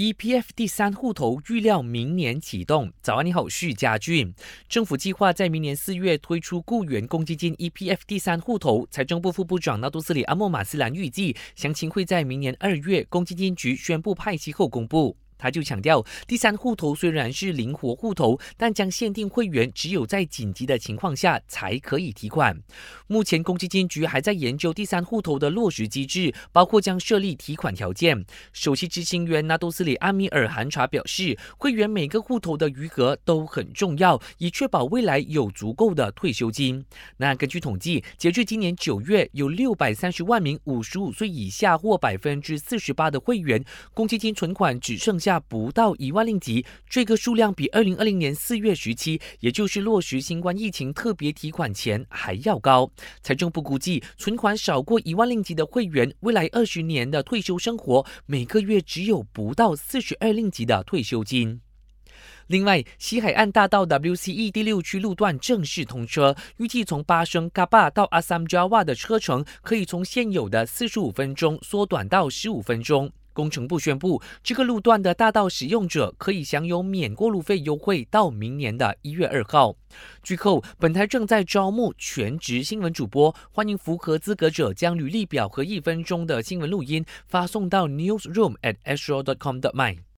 EPF 第三户头预料明年启动。早安，你好，徐家俊。政府计划在明年四月推出雇员公积金 EPF 第三户头。财政部副部长纳杜斯里阿莫马斯兰预计，详情会在明年二月公积金局宣布派息后公布。他就强调，第三户头虽然是灵活户头，但将限定会员只有在紧急的情况下才可以提款。目前公积金局还在研究第三户头的落实机制，包括将设立提款条件。首席执行员纳多斯里阿米尔韩查表示，会员每个户头的余额都很重要，以确保未来有足够的退休金。那根据统计，截至今年九月，有六百三十万名五十五岁以下或百分之四十八的会员公积金存款只剩下。下不到一万令吉，这个数量比二零二零年四月时期，也就是落实新冠疫情特别提款前还要高。财政部估计，存款少过一万令吉的会员，未来二十年的退休生活，每个月只有不到四十二令吉的退休金。另外，西海岸大道 WCE 第六区路段正式通车，预计从巴生嘎巴到阿萨姆加瓦的车程，可以从现有的四十五分钟缩短到十五分钟。工程部宣布，这个路段的大道使用者可以享有免过路费优惠，到明年的一月二号。最后，本台正在招募全职新闻主播，欢迎符合资格者将履历表和一分钟的新闻录音发送到 newsroom at astro.com.my